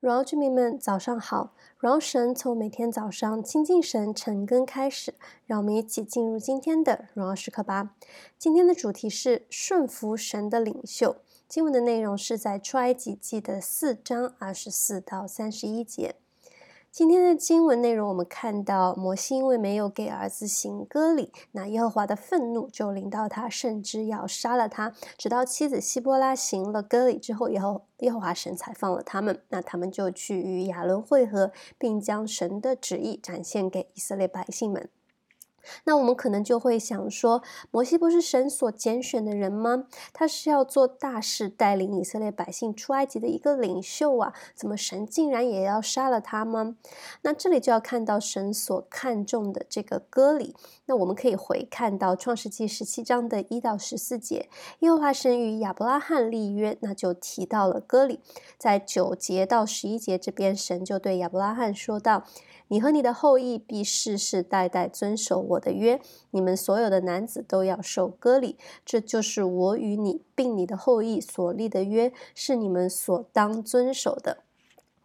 荣耀居民们，早上好！荣耀神从每天早上亲近神、晨更开始，让我们一起进入今天的荣耀时刻吧。今天的主题是顺服神的领袖。经文的内容是在出埃及记的四章二十四到三十一节。今天的经文内容，我们看到摩西因为没有给儿子行割礼，那耶和华的愤怒就临到他，甚至要杀了他。直到妻子希波拉行了割礼之后，耶和耶和华神才放了他们。那他们就去与亚伦会合，并将神的旨意展现给以色列百姓们。那我们可能就会想说，摩西不是神所拣选的人吗？他是要做大事，带领以色列百姓出埃及的一个领袖啊，怎么神竟然也要杀了他吗？那这里就要看到神所看重的这个割礼。那我们可以回看到创世纪十七章的一到十四节，耶和华神与亚伯拉罕立约，那就提到了割礼。在九节到十一节这边，神就对亚伯拉罕说道。你和你的后裔必世世代代遵守我的约，你们所有的男子都要受割礼，这就是我与你并你的后裔所立的约，是你们所当遵守的。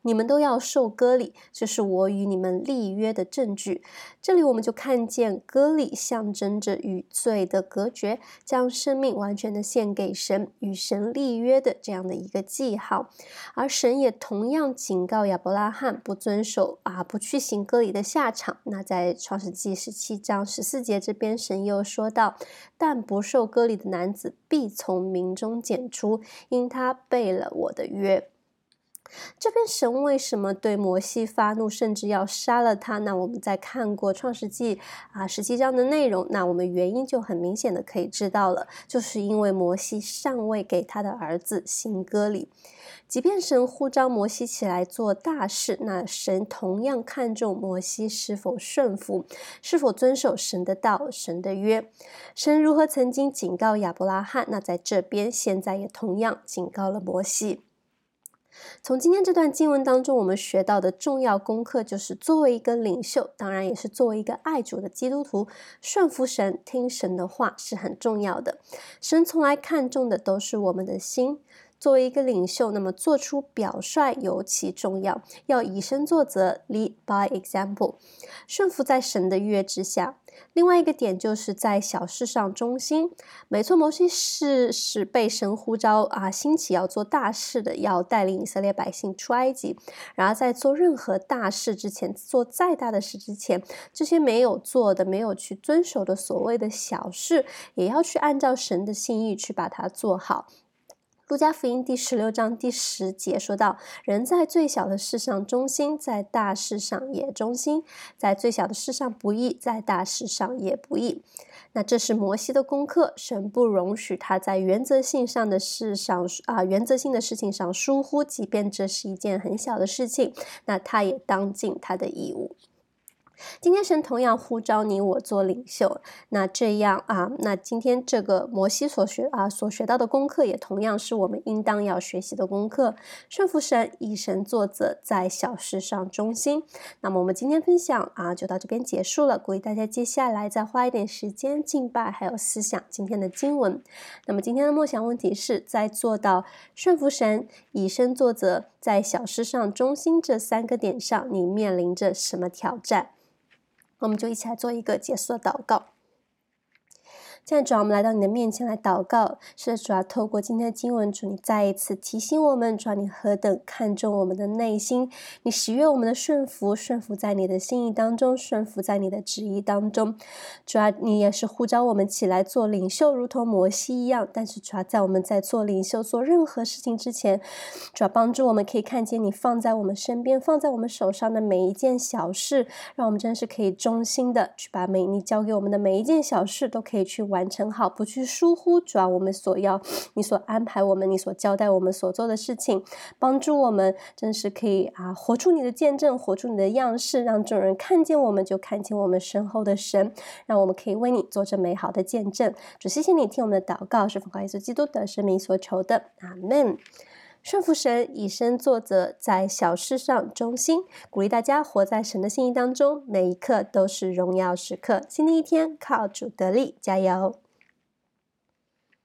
你们都要受割礼，这是我与你们立约的证据。这里我们就看见割礼象征着与罪的隔绝，将生命完全的献给神，与神立约的这样的一个记号。而神也同样警告亚伯拉罕不遵守啊，不去行割礼的下场。那在创世记十七章十四节这边，神又说道：但不受割礼的男子必从民中剪除，因他背了我的约。这边神为什么对摩西发怒，甚至要杀了他？那我们在看过创世纪啊十七章的内容，那我们原因就很明显的可以知道了，就是因为摩西尚未给他的儿子行割礼。即便神呼召摩西起来做大事，那神同样看重摩西是否顺服，是否遵守神的道、神的约。神如何曾经警告亚伯拉罕，那在这边现在也同样警告了摩西。从今天这段经文当中，我们学到的重要功课就是：作为一个领袖，当然也是作为一个爱主的基督徒，顺服神、听神的话是很重要的。神从来看重的都是我们的心。作为一个领袖，那么做出表率尤其重要，要以身作则，lead by example，顺服在神的约之下。另外一个点就是在小事上忠心。没错，摩西是是被神呼召啊，兴起要做大事的，要带领以色列百姓出埃及。然而在做任何大事之前，做再大的事之前，这些没有做的、没有去遵守的所谓的小事，也要去按照神的心意去把它做好。路加福音第十六章第十节说到：“人在最小的事上忠心，在大事上也忠心；在最小的事上不义，在大事上也不义。”那这是摩西的功课，神不容许他在原则性上的事上啊，原则性的事情上疏忽，即便这是一件很小的事情，那他也当尽他的义务。今天神同样呼召你我做领袖，那这样啊，那今天这个摩西所学啊所学到的功课，也同样是我们应当要学习的功课。顺服神，以神作则，在小事上忠心。那么我们今天分享啊就到这边结束了，鼓励大家接下来再花一点时间敬拜，还有思想今天的经文。那么今天的默想问题是在做到顺服神、以身作则，在小事上忠心这三个点上，你面临着什么挑战？我们就一起来做一个结束的祷告。现在主啊，我们来到你的面前来祷告，是主啊，透过今天的经文，主你再一次提醒我们，主啊，你何等看重我们的内心，你喜悦我们的顺服，顺服在你的心意当中，顺服在你的旨意当中。主啊，你也是呼召我们起来做领袖，如同摩西一样。但是主啊，在我们在做领袖做任何事情之前，主啊，帮助我们可以看见你放在我们身边，放在我们手上的每一件小事，让我们真是可以忠心的去把每你交给我们的每一件小事都可以去完成好，不去疏忽，主啊，我们所要，你所安排我们，你所交代我们所做的事情，帮助我们，真是可以啊，活出你的见证，活出你的样式，让众人看见我们，就看清我们身后的神，让我们可以为你做这美好的见证。主，谢谢你听我们的祷告，是奉靠耶稣基督的生命所求的，阿门。顺服神，以身作则，在小事上忠心。鼓励大家活在神的心意当中，每一刻都是荣耀时刻。新的一天，靠主得力，加油！